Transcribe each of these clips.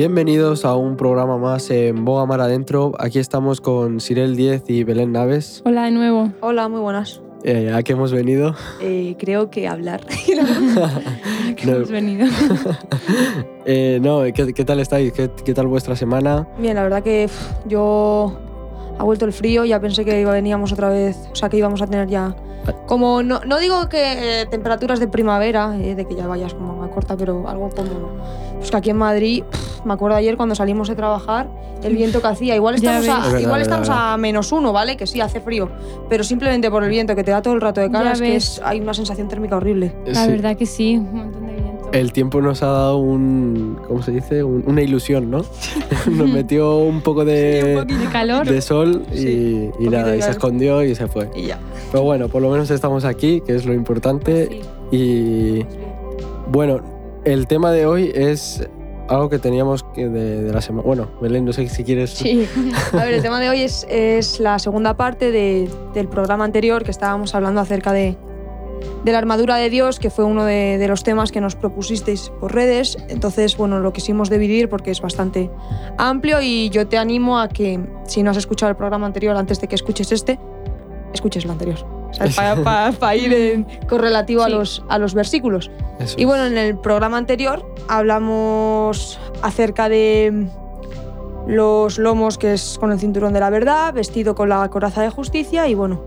Bienvenidos a un programa más en Boga Mar Adentro. Aquí estamos con Sirel 10 y Belén Naves. Hola de nuevo. Hola, muy buenas. Eh, ¿A qué hemos venido? Eh, creo que hablar. ¿A qué No. hemos venido? Eh, no, ¿qué, qué tal estáis? ¿Qué, qué tal vuestra semana? Bien, la verdad que yo ha vuelto el frío, ya pensé que veníamos otra vez, o sea que íbamos a tener ya como no, no digo que eh, temperaturas de primavera, eh, de que ya vayas como manga corta, pero algo como pues que aquí en Madrid, me acuerdo ayer cuando salimos de trabajar, el viento que hacía, igual estamos, a, Es verdad, igual es estamos verdad. a menos uno, ¿vale? Que sí hace frío, pero simplemente por el viento que te da todo el rato de cara, es que es- hay una sensación térmica horrible. La Sí. verdad que sí, un montón de viento. El tiempo nos ha dado un. ¿Cómo se dice? Un- una ilusión, ¿no? nos metió un poco de, de calor. de sol y, Sí, y un nada, y se escondió y se fue. Y ya. Pero bueno, por lo menos estamos aquí, que es lo importante. Sí. Y bueno, el tema de hoy es algo que teníamos de, de la semana. Bueno, Belén, no sé si quieres. Sí, a ver, el tema de hoy es, es la segunda parte de- del programa anterior que estábamos hablando acerca de, de la armadura de Dios, que fue uno de, de los temas que nos propusisteis por redes. Entonces, bueno, lo quisimos dividir porque es bastante amplio y yo te animo a que, si no has escuchado el programa anterior antes de que escuches este, escuches el anterior. Para ir en correlativo a, Sí. los, a los versículos. Eso Y es. bueno, en el programa anterior hablamos acerca de los lomos, que es con el cinturón de la verdad, vestido con la coraza de justicia y bueno,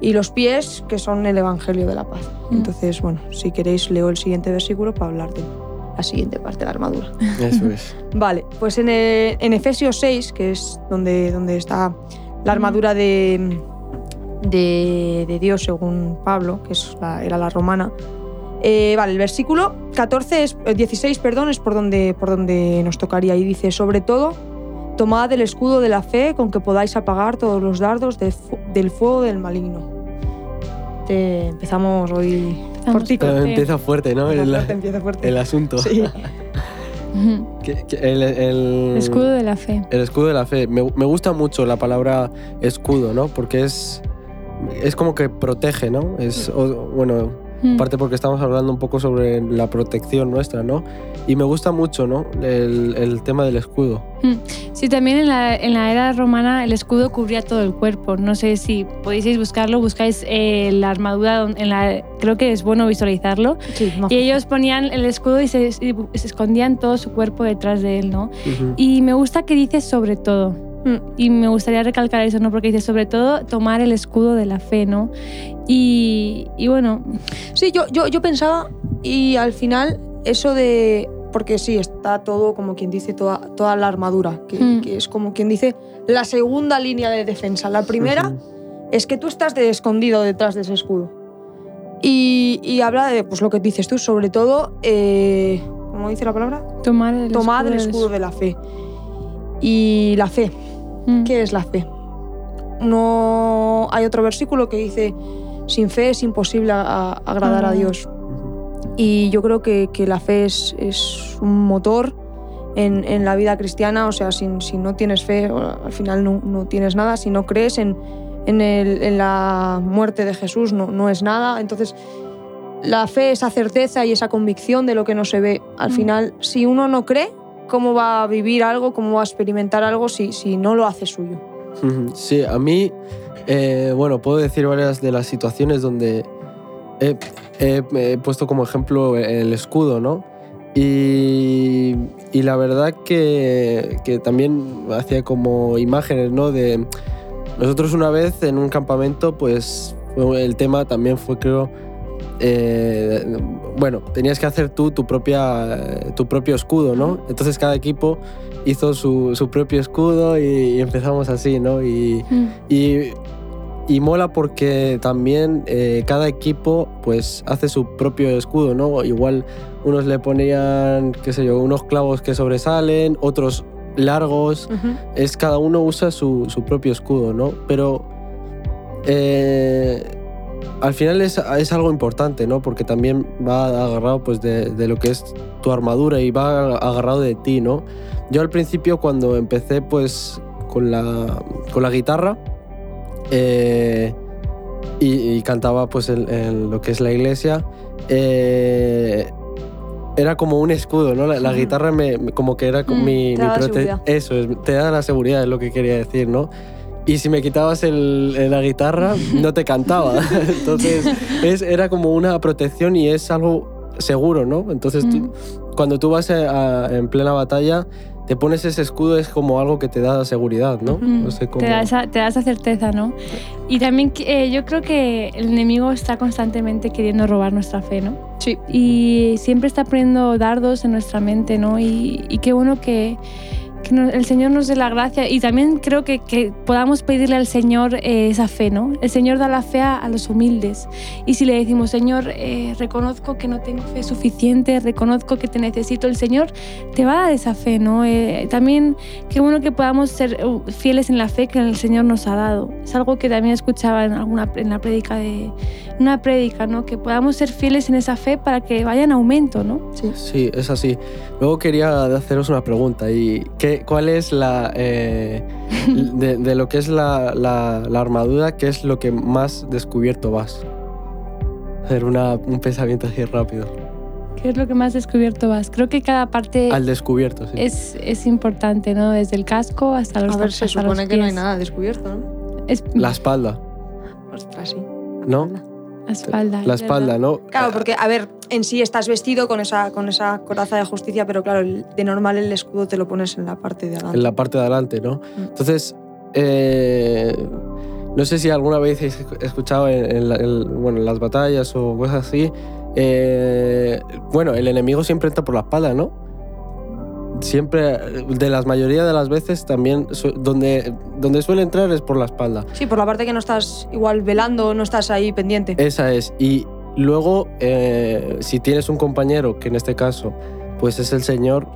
y los pies, que son el evangelio de la paz. Mm. Entonces, bueno, si queréis leo el siguiente versículo para hablar de la siguiente parte de la armadura. Eso es. Vale, pues en, el- en Efesios 6, que es donde, donde está la armadura de, de, de Dios según Pablo, que es la- era la romana, eh, vale, el versículo 14 es, eh, 16 perdón, es por donde, por donde nos tocaría y dice, sobre todo, tomad el escudo de la fe con que podáis apagar todos los dardos de fu- del fuego del maligno. Te- empezamos hoy. Pero fuerte. empieza fuerte, ¿no? Empieza El, fuerte, empieza fuerte. el asunto. Sí. Que- que el, el- El escudo de la fe. el escudo de la fe. Me, me gusta mucho la palabra escudo, ¿no? Porque es. Es como que protege, ¿no? Es, o- bueno, Mm. Aparte porque estamos hablando un poco sobre la protección nuestra, ¿no? Y me gusta mucho, ¿no? El, el tema del escudo. Sí, también en la, en la era romana el escudo cubría todo el cuerpo. No sé si podéis buscarlo, buscáis eh, la armadura, en la, creo que es bueno visualizarlo. Sí, Y ellos ponían el escudo y se, y se escondían todo su cuerpo detrás de él, ¿no? Y me gusta que dice sobre todo. Mm. Y me gustaría recalcar eso, ¿no? Porque dice sobre todo tomar el escudo de la fe, ¿no? Y, y bueno, Sí, yo, yo, yo pensaba y al final eso de... Porque sí, está todo, como quien dice, toda, toda la armadura, que, Mm. que es como quien dice la segunda línea de defensa. La primera Ujú. es que tú estás de escondido detrás de ese escudo. Y, y habla de pues, lo que dices tú, sobre todo, eh, ¿cómo dice la palabra? tomar el Tomad el del- escudo de la fe. Y la fe, Mm. ¿qué es la fe? No hay otro versículo que dice, sin fe es imposible a- a- agradar a Ah. Dios. Y yo creo que, que la fe es, es un motor en, en la vida cristiana. O sea, si, si no tienes fe, al final no, no tienes nada. Si no crees en, en, el- en la muerte de Jesús, no, no es nada. Entonces, la fe, esa certeza y esa convicción de lo que no se ve. Al Mm. final, si uno no cree, ¿cómo va a vivir algo? ¿Cómo va a experimentar algo si, si no lo hace suyo? Sí, a mí, eh, bueno, puedo decir varias de las situaciones donde he, he- puesto como ejemplo el escudo, ¿no? Y, y la verdad que, que también hacía como imágenes, ¿no? De nosotros una vez en un campamento, pues el tema también fue, creo, eh, bueno, tenías que hacer tú tu, propia, tu propio escudo, ¿no? Entonces cada equipo hizo su, su propio escudo y, y empezamos así, ¿no? Y, Mm. y, y mola porque también eh, cada equipo pues hace su propio escudo, ¿no? Igual unos le ponían, qué sé yo, unos clavos que sobresalen, otros largos, es cada uno usa su, su propio escudo, ¿no? Pero eh, al final es, es algo importante, ¿no? Porque también va agarrado pues, de, de lo que es tu armadura y va agarrado de ti, ¿no? Yo al principio cuando empecé pues con la, con la guitarra eh, y, y cantaba pues en, en lo que es la iglesia, eh, era como un escudo, ¿no? La, la guitarra me, como que era Mm, mi, mi. Eso, es, te da la seguridad, es lo que quería decir, ¿no? Y si me quitabas el, el- la guitarra, no te cantaba. Entonces, es, era como una protección y es algo seguro, ¿no? Entonces, tú- cuando tú vas a- a- en plena batalla, te pones ese escudo, es como algo que te da seguridad, ¿no? Mm, No sé cómo... te, da esa, te da esa certeza, ¿no? Y también eh, yo creo que el enemigo está constantemente queriendo robar nuestra fe, ¿no? Sí. Y siempre está poniendo dardos en nuestra mente, ¿no? Y, y qué bueno que, que no- el Señor nos dé la gracia. Y también creo que, que podamos pedirle al Señor eh, esa fe, ¿no? El Señor da la fe a, a los humildes. Y si le decimos, Señor, eh, reconozco que no tengo fe suficiente, reconozco que te necesito, el Señor te va a dar esa fe, ¿no? Eh, también qué bueno que podamos ser uh, fieles en la fe que el Señor nos ha dado. Es algo que también escuchaba en alguna en la prédica de una prédica, ¿no? Que podamos ser fieles en esa fe para que vaya en aumento, ¿no? Sí, es así. Luego quería haceros una pregunta. ¿Y qué, cuál es la... eh, de, de lo que es la, la- la armadura, qué es lo que más descubierto vas? Hacer una- un pensamiento así rápido. ¿Qué es lo que más descubierto vas? Creo que cada parte Al descubierto, sí. es, es importante, ¿no? Desde el casco hasta los A ver, se supone que no hay nada descubierto, ¿no? Es La espalda, Ostras, sí. ¿no? La espalda. La es espalda, verdad. ¿no? Claro, porque, a ver, en sí estás vestido con esa, con esa coraza de justicia, pero claro, de normal el escudo te lo pones en la parte de adelante. En la parte de adelante, ¿no? Mm. Entonces, eh, no sé si alguna vez habéis escuchado en, en la- en- bueno, en las batallas o cosas así. eh, bueno, el enemigo siempre entra por la espalda, ¿no? Siempre, de las mayoría de las veces también, su- donde, donde suele entrar es por la espalda. Sí, por la parte que no estás igual velando, no estás ahí pendiente. Esa es. Y luego, eh, si tienes un compañero, que en este caso, pues es el Señor,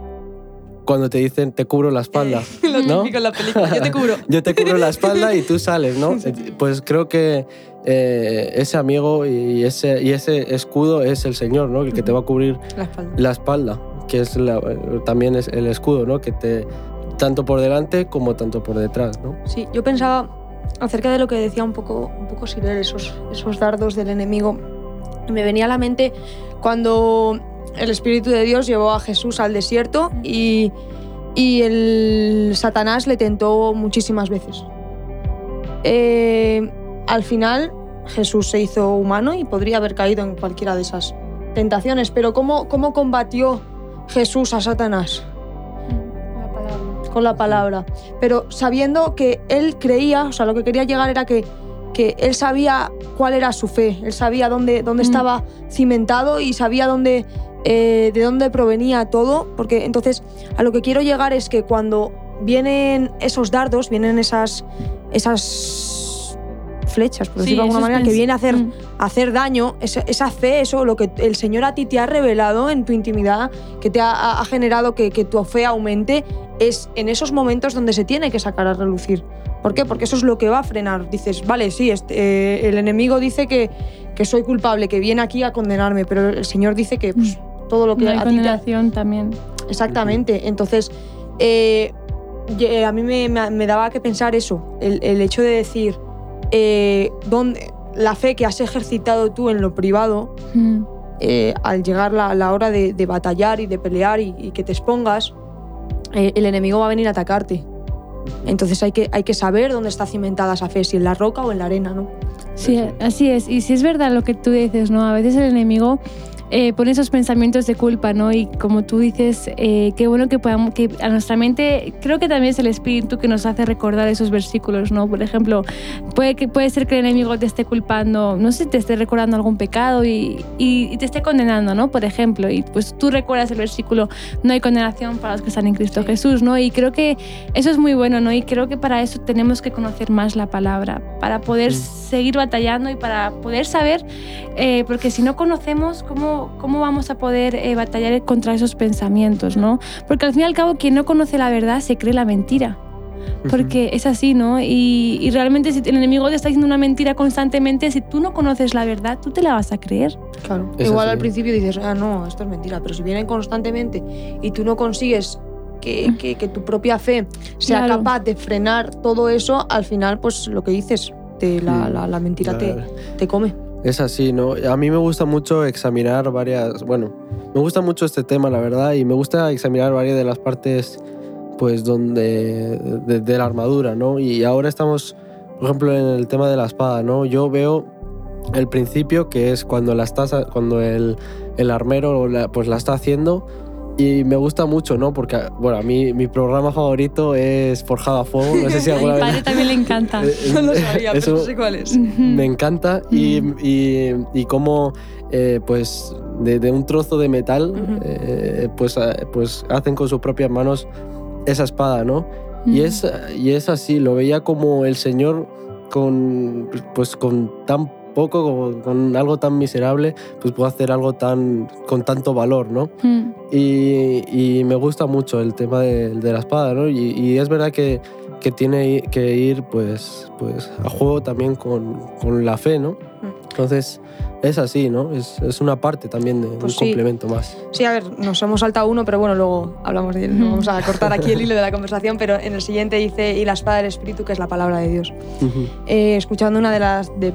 cuando te dicen te cubro la espalda. Lo ¿no? típico en la película. Yo te cubro. Yo te cubro la espalda y tú sales, ¿no? Pues creo que eh, ese amigo y ese, y ese escudo es el Señor, ¿no? El que te va a cubrir La espalda. la espalda, que es la- también es el escudo, ¿no? Que te tanto por delante como tanto por detrás, ¿no? Sí, yo pensaba acerca de lo que decía un poco, un poco Sirel, esos, esos dardos del enemigo. Me venía a la mente cuando el Espíritu de Dios llevó a Jesús al desierto y, y el Satanás le tentó muchísimas veces. Eh, al final Jesús se hizo humano y podría haber caído en cualquiera de esas tentaciones, pero ¿cómo, cómo combatió Jesús a Satanás? La palabra. con la palabra, pero sabiendo que él creía, o sea, lo que quería llegar era que, que él sabía cuál era su fe, él sabía dónde, dónde Mm. estaba cimentado y sabía dónde, eh, de dónde provenía todo, porque entonces a lo que quiero llegar es que cuando vienen esos dardos, vienen esas, esas flechas, por Sí, decirlo de alguna manera, que viene a hacer Mm. hacer daño, esa, esa fe, eso, lo que el Señor a ti te ha revelado en tu intimidad, que te ha, ha- generado que, que tu fe aumente, es en esos momentos donde se tiene que sacar a relucir. ¿Por qué? Porque eso es lo que va a frenar. Dices, vale, sí, este, eh, el enemigo dice que, que soy culpable, que viene aquí a condenarme, pero el Señor dice que pues, todo lo que No hay a ti te, condenación también. Exactamente. Entonces, eh, a mí me, me- me daba que pensar eso, el, el hecho de decir, eh, dónde, la fe que has ejercitado tú en lo privado, Mm. eh, al llegar la, la hora de, de batallar y de pelear y, y que te expongas, eh, el enemigo va a venir a atacarte. Entonces hay que, hay que saber dónde está cimentada esa fe, si en la roca o en la arena, ¿no? Sí, así es. Y si es verdad lo que tú dices, ¿no? A veces el enemigo eh, pone esos pensamientos de culpa, ¿no? Y como tú dices, eh, qué bueno que podamos, que a nuestra mente, creo que también es el espíritu que nos hace recordar esos versículos, ¿no? Por ejemplo, puede, que, puede ser que el enemigo te esté culpando, no sé, te esté recordando algún pecado y, y- y te esté condenando, ¿no? Por ejemplo, y pues tú recuerdas el versículo, no hay condenación para los que están en Cristo Sí. Jesús, ¿no? Y creo que eso es muy bueno, ¿no? Y creo que para eso tenemos que conocer más la palabra, para poder Mm. seguir batallando y para poder saber, eh, porque si no conocemos, ¿cómo, cómo vamos a poder eh, batallar contra esos pensamientos, ¿no? Porque al fin y al cabo, quien no conoce la verdad se cree la mentira. Porque es así, ¿no? Y, y realmente si el enemigo te está diciendo una mentira constantemente, si tú no conoces la verdad, tú te la vas a creer. Claro. Es Igual así. al principio dices, ah, no, esto es mentira, pero si vienen constantemente y tú no consigues que, que- que tu propia fe sea Claro. capaz de frenar todo eso, al final, pues lo que dices, te- la, la- la mentira te, Claro. te come. Es así, ¿no? A mí me gusta mucho examinar varias, bueno, me gusta mucho este tema, la verdad, y me gusta examinar varias de las partes pues donde de, la armadura, ¿no? Y ahora estamos, por ejemplo, en el tema de la espada, ¿no? Yo veo el principio que es cuando la estás cuando el, el armero pues la está haciendo y me gusta mucho, ¿no? Porque bueno, a mí mi programa favorito es Forjado a Fuego, no sé si A mi padre también le encanta. Eh, No lo sabía, eso pero no sé cuál es. Me encanta y, y, y cómo eh, pues de, de un trozo de metal eh, pues, eh, pues hacen con sus propias manos esa espada, ¿no? Y es, y es así, lo veía como el Señor con, pues, con tan poco, con, con algo tan miserable, pues puede hacer algo tan, con tanto valor, ¿no? Mm. Y, y me gusta mucho el tema de, de la espada, ¿no? Y, y es verdad que, que tiene que ir pues, pues, a juego también con, con la fe, ¿no? Entonces es así, ¿no? Es, es una parte también de Pues un sí. complemento más. Sí, a ver, nos hemos saltado uno, pero bueno, luego hablamos de él. No Ujú. vamos a cortar aquí el hilo de la conversación, pero en el siguiente dice, y la espada del Espíritu, que es la palabra de Dios. Ujú. Eh, escuchando una de las de,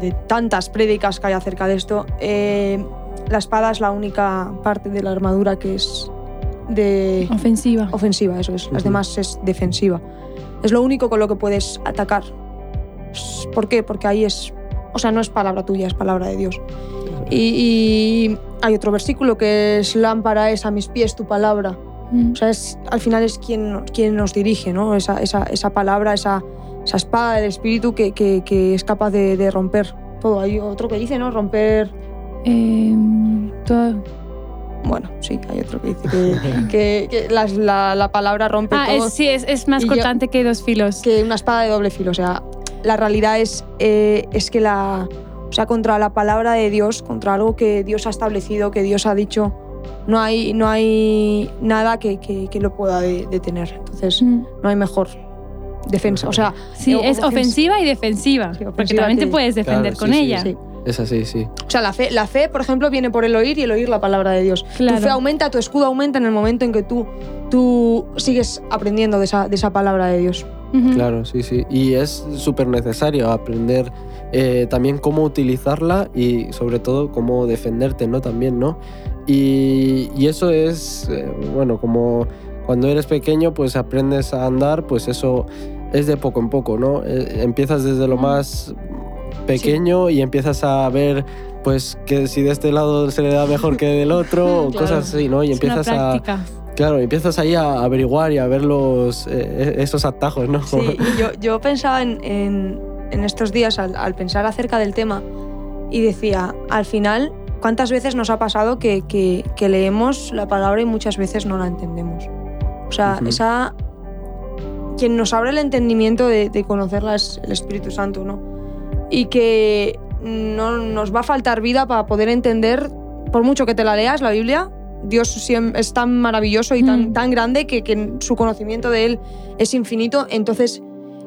de tantas prédicas que hay acerca de esto, eh, la espada es la única parte de la armadura que es de Ofensiva. ofensiva, eso es. Las demás es defensiva. Es lo único con lo que puedes atacar. ¿Por qué? Porque ahí es, o sea, no es palabra tuya, es palabra de Dios. Y, y hay otro versículo que es lámpara es a mis pies tu palabra. Mm. O sea, es, al final es quien, quien nos dirige, ¿no? Esa, esa, esa palabra, esa, esa espada del espíritu que, que, que es capaz de, de romper todo. Hay otro que dice, ¿no? Romper. Em, todo- Bueno, sí, hay otro que dice que, que- que las- la, la palabra rompe Ah, todo. es, sí, es, es más Y yo- cortante que dos filos. que una espada de doble filo. O sea, la realidad es, eh, es que la. O sea, contra la palabra de Dios, contra algo que Dios ha establecido, que Dios ha dicho, no hay, no hay nada que, que- que lo pueda de- detener. Entonces, Mm. no hay mejor defensa. O sea, Sí, o- es ofens- ofensiva y defensiva. Sí, porque ofensiva también te puedes defender Claro, con sí, ella. sí. Es así, sí. O sea, la fe, la fe, por ejemplo, viene por el oír y el oír la palabra de Dios. Claro. Tu fe aumenta, tu escudo aumenta en el momento en que tú, tú sigues aprendiendo de esa, de esa palabra de Dios. Ujú. Claro, sí, sí. Y es súper necesario aprender eh, también cómo utilizarla y sobre todo cómo defenderte, ¿no? También, ¿no? Y, y eso es, eh, bueno, como cuando eres pequeño, pues aprendes a andar, pues eso es de poco en poco, ¿no? Eh, empiezas desde lo más pequeño y empiezas a ver, pues, que si de este lado se le da mejor que del otro, o Claro. cosas así, ¿no? Y Es una empiezas a... Claro, empiezas ahí a averiguar y a ver los, eh, esos atajos, ¿no? Sí, yo, yo pensaba en, en- en estos días al, al pensar acerca del tema y decía, al final, ¿cuántas veces nos ha pasado que, que- que leemos la palabra y muchas veces no la entendemos? O sea, esa... Quien nos abre el entendimiento de, de conocerla es el Espíritu Santo, ¿no? Y que no nos va a faltar vida para poder entender, por mucho que te la leas, la Biblia, Dios es tan maravilloso y tan, Mm. tan grande que, que su conocimiento de Él es infinito. Entonces,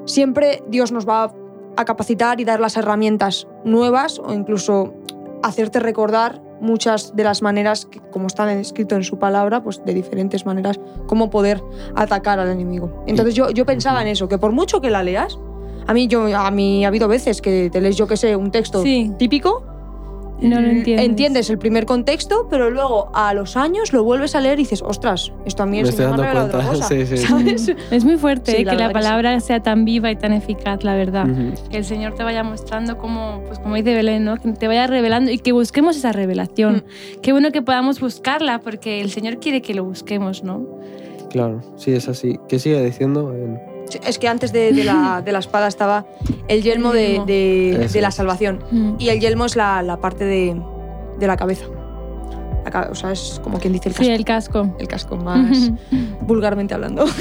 siempre Dios nos va a capacitar y dar las herramientas nuevas o incluso hacerte recordar muchas de las maneras, que, como están escrito en su palabra, pues de diferentes maneras, cómo poder atacar al enemigo. Entonces yo, yo pensaba en eso, que por mucho que la leas, a mí, yo, a mí ha habido veces que te lees, yo que sé, un texto Sí. típico, no lo mm, entiendes. entiendes el primer contexto, pero luego a los años lo vuelves a leer y dices, ostras, esto a mí Me estoy otra cosa", sí, sí. ¿sabes? Mm. Es muy fuerte Sí, eh, la que la que sí. palabra sea tan viva y tan eficaz, la verdad. Que el Señor te vaya mostrando como, pues como dice Belén, ¿no? Que te vaya revelando y que busquemos esa revelación. Mm. Qué bueno que podamos buscarla porque el Señor quiere que lo busquemos, ¿no? Claro, sí, es así. ¿Qué sigue diciendo? En- Sí, Es que antes de, de la, de la espada estaba el yelmo, El de-. De, la salvación. Mm. Y el yelmo es la, la parte de, de la cabeza. La o sea, es como quien dice el casco. Sí, el casco. El casco más vulgarmente hablando.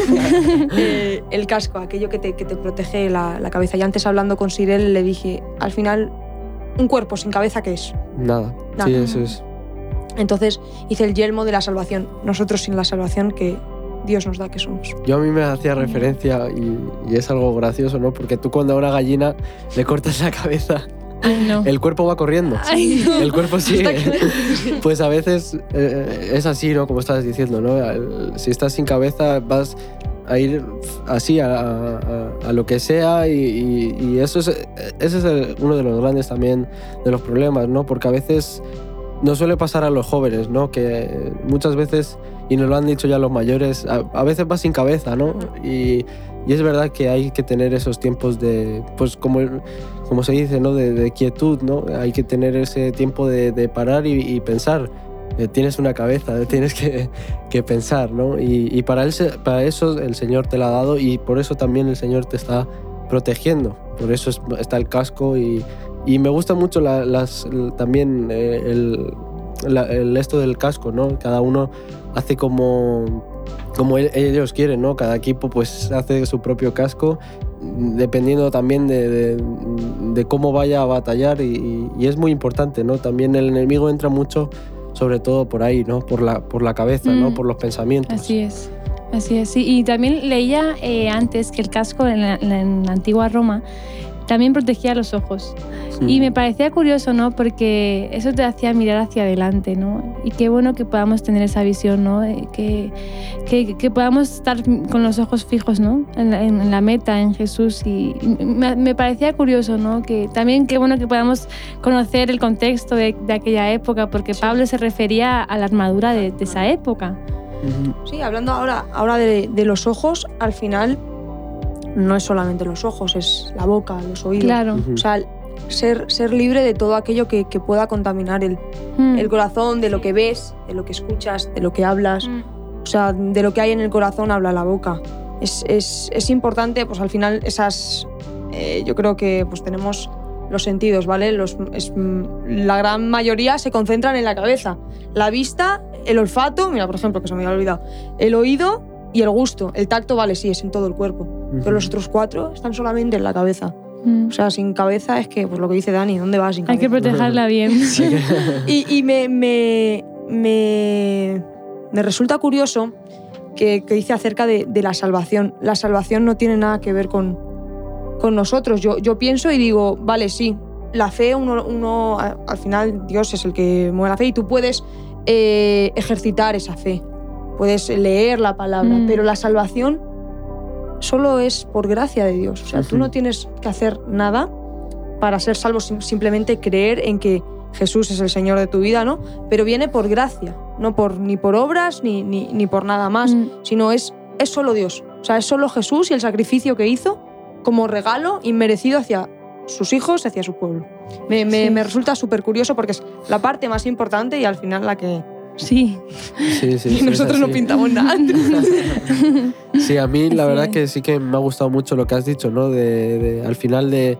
Eh, el casco, aquello que te, que te protege la, la cabeza. Y antes hablando con Sirel le dije, al final, un cuerpo sin cabeza, ¿qué es? Nada. Nada. Sí, eso es. Entonces hice el yelmo de la salvación. Nosotros sin la salvación que Dios nos da que somos. Yo a mí me hacía referencia y, y es algo gracioso, ¿no? Porque tú cuando a una gallina le cortas la cabeza, Ay, no. el cuerpo va corriendo. Ay, no. El cuerpo sigue. Pues a veces eh, es así, ¿no? Como estabas diciendo, ¿no? Si estás sin cabeza vas a ir así a, a- a lo que sea y, y- y eso es, ese es el- uno de los grandes también de los problemas, ¿no? Porque a veces nos suele pasar a los jóvenes, ¿no? Que muchas veces, y nos lo han dicho ya los mayores, a, veces va sin cabeza, ¿no? Y, es verdad que hay que tener esos tiempos de, pues como, como se dice, ¿no? De, quietud, ¿no? Hay que tener ese tiempo de, parar y, pensar. Eh, tienes una cabeza, tienes que, pensar, ¿no? Y, para, él, para eso el Señor te la ha dado y por eso también el Señor te está protegiendo. Por eso es, está el casco y, y me gusta mucho la, las, también eh, el, la, el, esto del casco, ¿no? Cada uno hace como, como ellos quieren, ¿no? Cada equipo pues hace su propio casco dependiendo también de, de, de cómo vaya a batallar y, y, es muy importante, ¿no? También el enemigo entra mucho, sobre todo por ahí, ¿no? Por la, por la cabeza, mm, ¿no? Por los pensamientos. Así es. Así es, sí. Y también leía eh, antes que el casco en la, en la antigua Roma también protegía los ojos. Sí. Y me parecía curioso, ¿no? Porque eso te hacía mirar hacia adelante, ¿no? Y qué bueno que podamos tener esa visión, ¿no? Que, que, que podamos estar con los ojos fijos, ¿no? En la, en la meta, en Jesús. Y me, me, parecía curioso, ¿no? Que también qué bueno que podamos conocer el contexto de, de aquella época, porque sí. Pablo se refería a la armadura de, de esa época. Sí, hablando ahora, ahora de, de los ojos, al final no es solamente los ojos, es la boca, los oídos. Claro. O sea, ser, ser libre de todo aquello que, que pueda contaminar el, mm. el, corazón, de lo que ves, de lo que escuchas, de lo que hablas. Mm. O sea, de lo que hay en el corazón habla la boca. Es, es, es importante, pues al final esas... Eh, yo creo que pues tenemos los sentidos, ¿vale? Los, es, la gran mayoría se concentran en la cabeza. La vista, el olfato, mira, por ejemplo, que se me había olvidado, el oído y el gusto. El tacto, vale, sí, es en todo el cuerpo. Uh -huh. Pero los otros cuatro están solamente en la cabeza. Mm. O sea, sin cabeza es que, pues lo que dice Dani, ¿dónde vas sin cabeza? Hay que protegerla bien. Sí. y, y me, me, me, me, resulta curioso que, que dice acerca de, de, la salvación. La salvación no tiene nada que ver con, con nosotros. Yo, yo pienso y digo, vale, sí, la fe, uno, uno, al final Dios es el que mueve la fe y tú puedes eh, ejercitar esa fe puedes leer la palabra, mm. pero la salvación solo es por gracia de Dios. O sea, uh -huh. tú no tienes que hacer nada para ser salvo, simplemente creer en que Jesús es el Señor de tu vida, ¿no? Pero viene por gracia, no por, ni por obras ni, ni, ni por nada más, mm. sino es, es solo Dios. O sea, es solo Jesús y el sacrificio que hizo como regalo inmerecido hacia sus hijos, hacia su pueblo. Me, me, sí. me resulta súper curioso porque es la parte más importante y al final la que, Sí. Sí, sí. Y nosotros no pintamos nada. sí, a mí la verdad que sí que me ha gustado mucho lo que has dicho, ¿no? De, de al final de,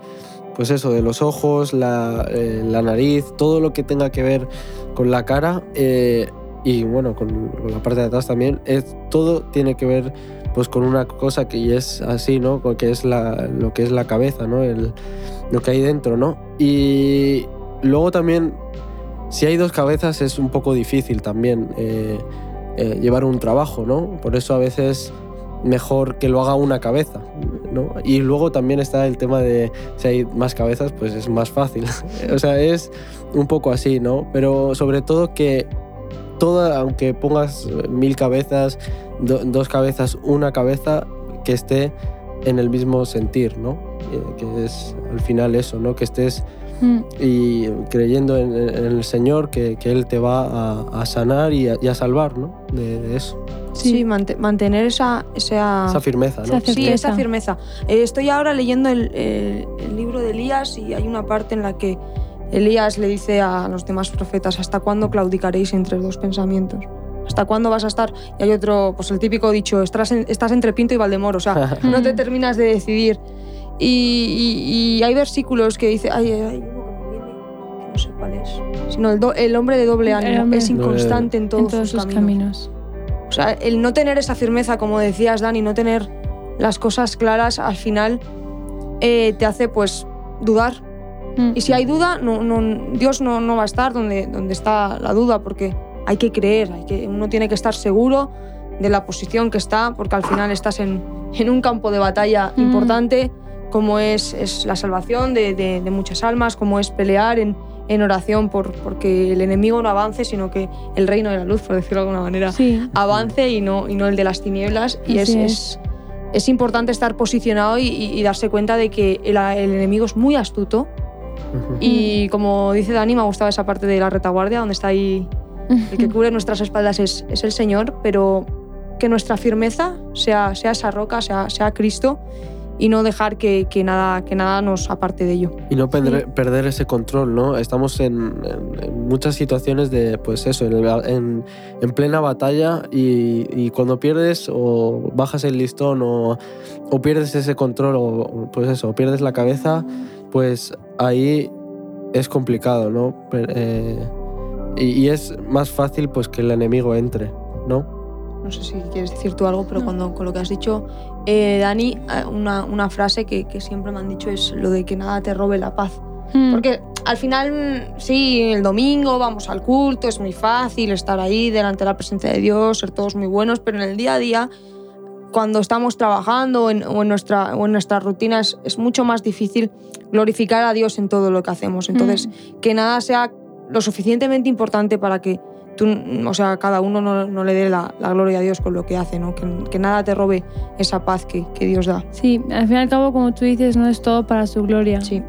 pues eso, de los ojos, la, eh, la, nariz, todo lo que tenga que ver con la cara eh, y bueno, con, con, la parte de atrás también, es, todo tiene que ver pues con una cosa que es así, ¿no? Que es la, lo que es la cabeza, ¿no? El, lo que hay dentro, ¿no? Y luego también si hay dos cabezas es un poco difícil también eh, eh, llevar un trabajo, ¿no? Por eso a veces mejor que lo haga una cabeza, ¿no? Y luego también está el tema de si hay más cabezas, pues es más fácil. o sea, es un poco así, ¿no? Pero sobre todo que toda, aunque pongas mil cabezas, do, dos cabezas, una cabeza que esté en el mismo sentir, ¿no? Eh, que es al final eso, ¿no? Que estés mm. y creyendo en, en, el Señor que, que Él te va a, a sanar y a, y a, salvar, ¿no? De, de eso. Sí, sí mant mantener esa, esa, esa firmeza, ¿no? Sí, esa firmeza. Eh, estoy ahora leyendo el, el, el libro de Elías y hay una parte en la que Elías le dice a los demás profetas, ¿hasta cuándo claudicaréis entre dos pensamientos? ¿Hasta cuándo vas a estar? Y hay otro, pues el típico dicho, estás, en, estás entre Pinto y Valdemoro, o sea, no te terminas de decidir. Y, y, y hay versículos que dice, ay, hay uno que me viene, que no sé cuál es, sino el, do, el hombre de doble ánimo, es inconstante en todos, en todos sus, sus caminos. caminos. O sea, el no tener esa firmeza, como decías, Dani, no tener las cosas claras, al final eh, te hace pues dudar. Mm. Y si hay duda, no, no, Dios no, no va a estar donde, donde está la duda, porque hay que creer, hay que, uno tiene que estar seguro de la posición que está, porque al final estás en, en un campo de batalla mm. importante, como es, es la salvación de, de, de, muchas almas, como es pelear en, en oración por, porque el enemigo no avance, sino que el reino de la luz, por decirlo de alguna manera, sí. avance y no, y no el de las tinieblas. Y es, es, es, importante estar posicionado y, y, y, darse cuenta de que el, el enemigo es muy astuto Ujú. Y como dice Dani, me ha gustado esa parte de la retaguardia, donde está ahí el que cubre nuestras espaldas es, es el Señor, pero que nuestra firmeza sea, sea esa roca, sea, sea Cristo, y no dejar que, que nada, que nada nos aparte de ello. Y no perder, perder ese control, ¿no? Estamos en, en- en muchas situaciones de, pues eso, en, el- en- en plena batalla y, y cuando pierdes o bajas el listón o, o pierdes ese control o pues eso, o pierdes la cabeza, pues ahí es complicado, ¿no? Per- eh, y, y es más fácil pues que el enemigo entre, ¿no? No sé si quieres decir tú algo, pero No. cuando con lo que has dicho, eh, Dani, eh, una, una frase que, que siempre me han dicho es lo de que nada te robe la paz. Mm. Porque al final, sí, el domingo vamos al culto, es muy fácil estar ahí delante de la presencia de Dios, ser todos muy buenos, pero en el día a día, cuando estamos trabajando o en, o en nuestra, o en nuestra rutina, es, es mucho más difícil glorificar a Dios en todo lo que hacemos. Entonces, Mm. que nada sea lo suficientemente importante para que tú, o sea, cada uno no, no le dé la, la gloria a Dios con lo que hace, ¿no? Que, que nada te robe esa paz que, que Dios da. Sí, al fin y al cabo, como tú dices, no es todo para su gloria. Sí.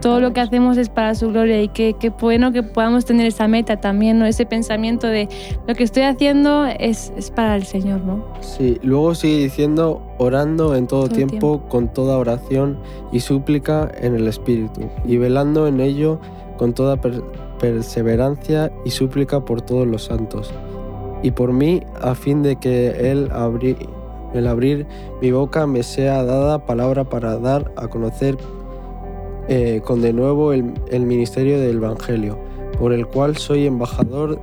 Todo lo que hacemos es para su gloria y qué qué bueno que podamos tener esa meta también, ¿no? Ese pensamiento de lo que estoy haciendo es, es para el Señor, ¿no? Sí, luego sigue diciendo, orando en todo, Todo tiempo, con toda oración y súplica en el Espíritu, y velando en ello con toda perseverancia y súplica por todos los santos, y por mí, a fin de que el, el abrir mi boca me sea dada palabra para dar a conocer eh, con de nuevo el, el ministerio del Evangelio, por el cual soy embajador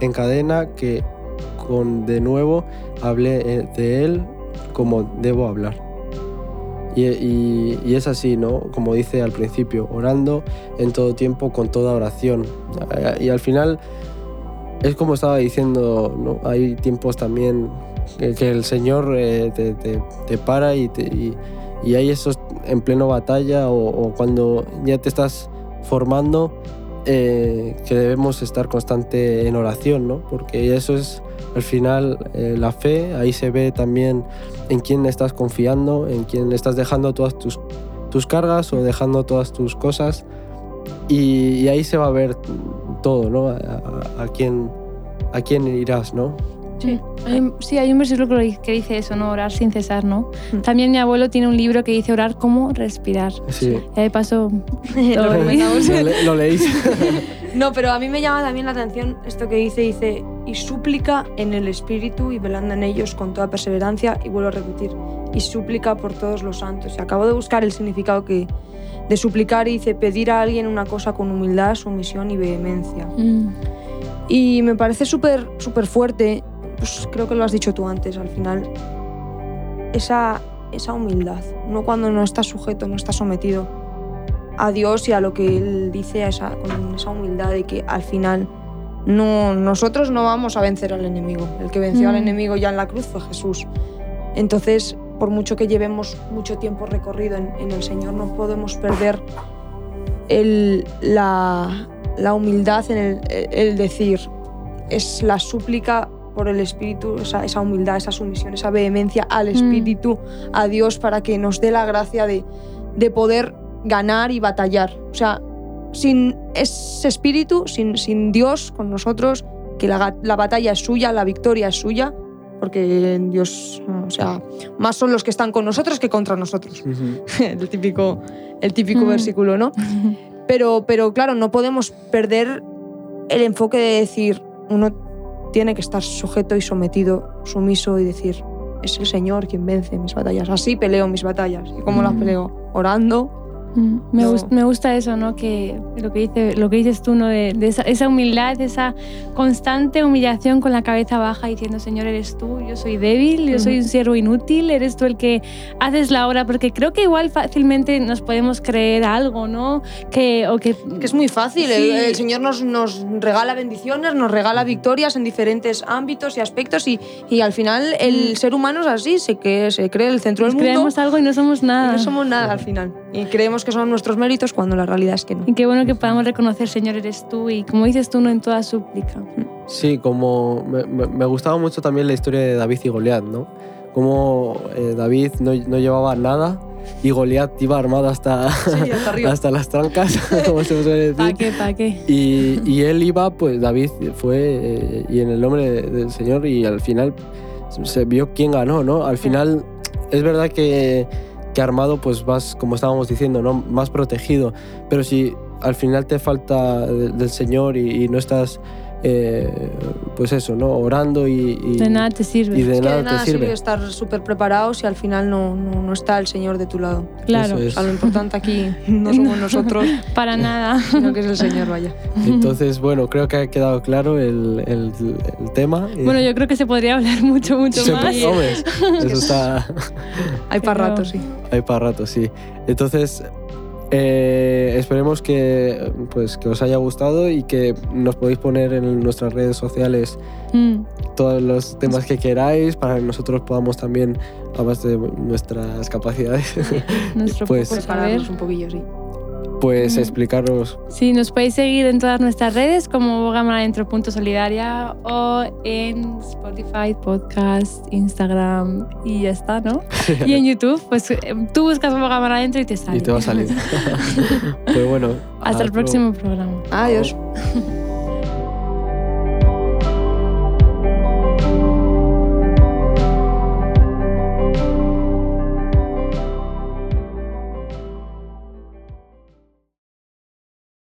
en cadena que con de nuevo hablé eh, de él como debo hablar. Y, es así, ¿no? Como dice al principio, orando en todo tiempo con toda oración. Eh, Y al final es como estaba diciendo, ¿no? Hay tiempos también que, que el Señor eh, te, te- para y, y, hay esos en pleno batalla o, o cuando ya te estás formando eh, que debemos estar constante en oración, ¿no? Porque eso es al final eh, la fe, ahí se ve también en quién estás confiando, en quién estás dejando todas tus, tus cargas o dejando todas tus cosas y, ahí se va a ver todo, ¿no? A quién, a quién irás, ¿no? Sí. Hay un- sí, hay un versículo que dice eso, ¿no? Orar sin cesar, ¿no? Mm. También mi abuelo tiene un libro que dice orar como respirar. Sí. Y de paso, Lo Todo bien. recomendamos. lo, le- lo leéis. No, pero a mí me llama también la atención esto que dice, dice, y súplica en el Espíritu y velando en ellos con toda perseverancia, y vuelvo a repetir, y súplica por todos los santos. Y acabo de buscar el significado que, de suplicar y dice, pedir a alguien una cosa con humildad, sumisión y vehemencia. mm, Y me parece súper súper fuerte, pues creo que lo has dicho tú antes, al final, esa, esa humildad. No cuando no estás sujeto, no estás sometido a Dios y a lo que Él dice, a esa, con esa humildad de que al final no, nosotros no vamos a vencer al enemigo. El que venció al Mm. enemigo ya en la cruz fue Jesús. Entonces, por mucho que llevemos mucho tiempo recorrido en, en el Señor, no podemos perder el- la, la humildad en el, el decir, es la súplica por el Espíritu, esa, esa humildad, esa sumisión, esa vehemencia al Espíritu, a Dios, para que nos dé la gracia de, de poder ganar y batallar. O sea, sin ese Espíritu, sin, sin Dios con nosotros, que la, la batalla es suya, la victoria es suya, porque Dios, o sea, más son los que están con nosotros que contra nosotros. el típico, el típico Mm. versículo, ¿no? Pero, pero claro, no podemos perder el enfoque de decir, uno tiene que estar sujeto y sometido, sumiso y decir, es el Señor quien vence mis batallas. Así peleo mis batallas. ¿Y cómo las Mm. peleo? Orando. Mm, Me, No. gust- me gusta eso, ¿no? Que lo que, dice, lo que dices tú, ¿no? De, de esa, esa humildad, esa constante humillación con la cabeza baja diciendo, Señor, eres tú, yo soy débil, yo soy un siervo inútil, eres tú el que haces la obra, porque creo que igual fácilmente nos podemos creer algo, ¿no? Que, o que, Que es muy fácil. El, Sí. el Señor nos, nos regala bendiciones, nos regala victorias en diferentes ámbitos y aspectos y, y al final el ser humano es así, se, que, se cree el centro del mundo creemos algo y no somos y nada. no somos nada al final. Y creemos que son nuestros méritos cuando la realidad es que no. Y qué bueno que podamos reconocer, Señor, eres tú, y como dices tú, no en toda súplica. Sí, como me, me- me gustaba mucho también la historia de David y Goliat, ¿no? Como eh, David no, no llevaba nada y Goliat iba armado hasta, Sí, hasta hasta las trancas, como se suele ¿Para decir. qué? ¿Para qué? Y, y él iba, pues David fue, eh, y en el nombre de- del Señor, y al final se vio quién ganó, ¿no? Al final es verdad que, armado, pues vas, como estábamos diciendo, ¿no? Más protegido, pero si al final te falta de- del Señor y no estás, eh, pues eso, ¿no? Orando y, y- De nada te sirve. y de Es que nada de nada te sirve. sirve estar súper preparado si al final no, no, no está el Señor de tu lado. claro, es. sea, lo importante aquí no somos nosotros, para nada. sino que es el Señor, vaya. Entonces, bueno, creo que ha quedado claro el, el- el tema. Bueno, yo creo que se podría hablar mucho, mucho Se- más. hombre, eso está... Hay para rato, sí. Hay para rato, sí. Entonces, eh, esperemos que, pues, que os haya gustado y que nos podéis poner en nuestras redes sociales Mm, todos los temas que queráis para que nosotros podamos también, a base de nuestras capacidades, nuestro Pues-. Prepararnos un poquillo, sí. Pues Mm. explicaros. Sí, nos podéis seguir en todas nuestras redes como bogamadentro.solidaria o en Spotify, podcast, Instagram y ya está, ¿no? Y en YouTube, pues tú buscas Bogamar adentro y te sale. Y te va a salir. Pero bueno. Hasta el próximo programa. Adiós.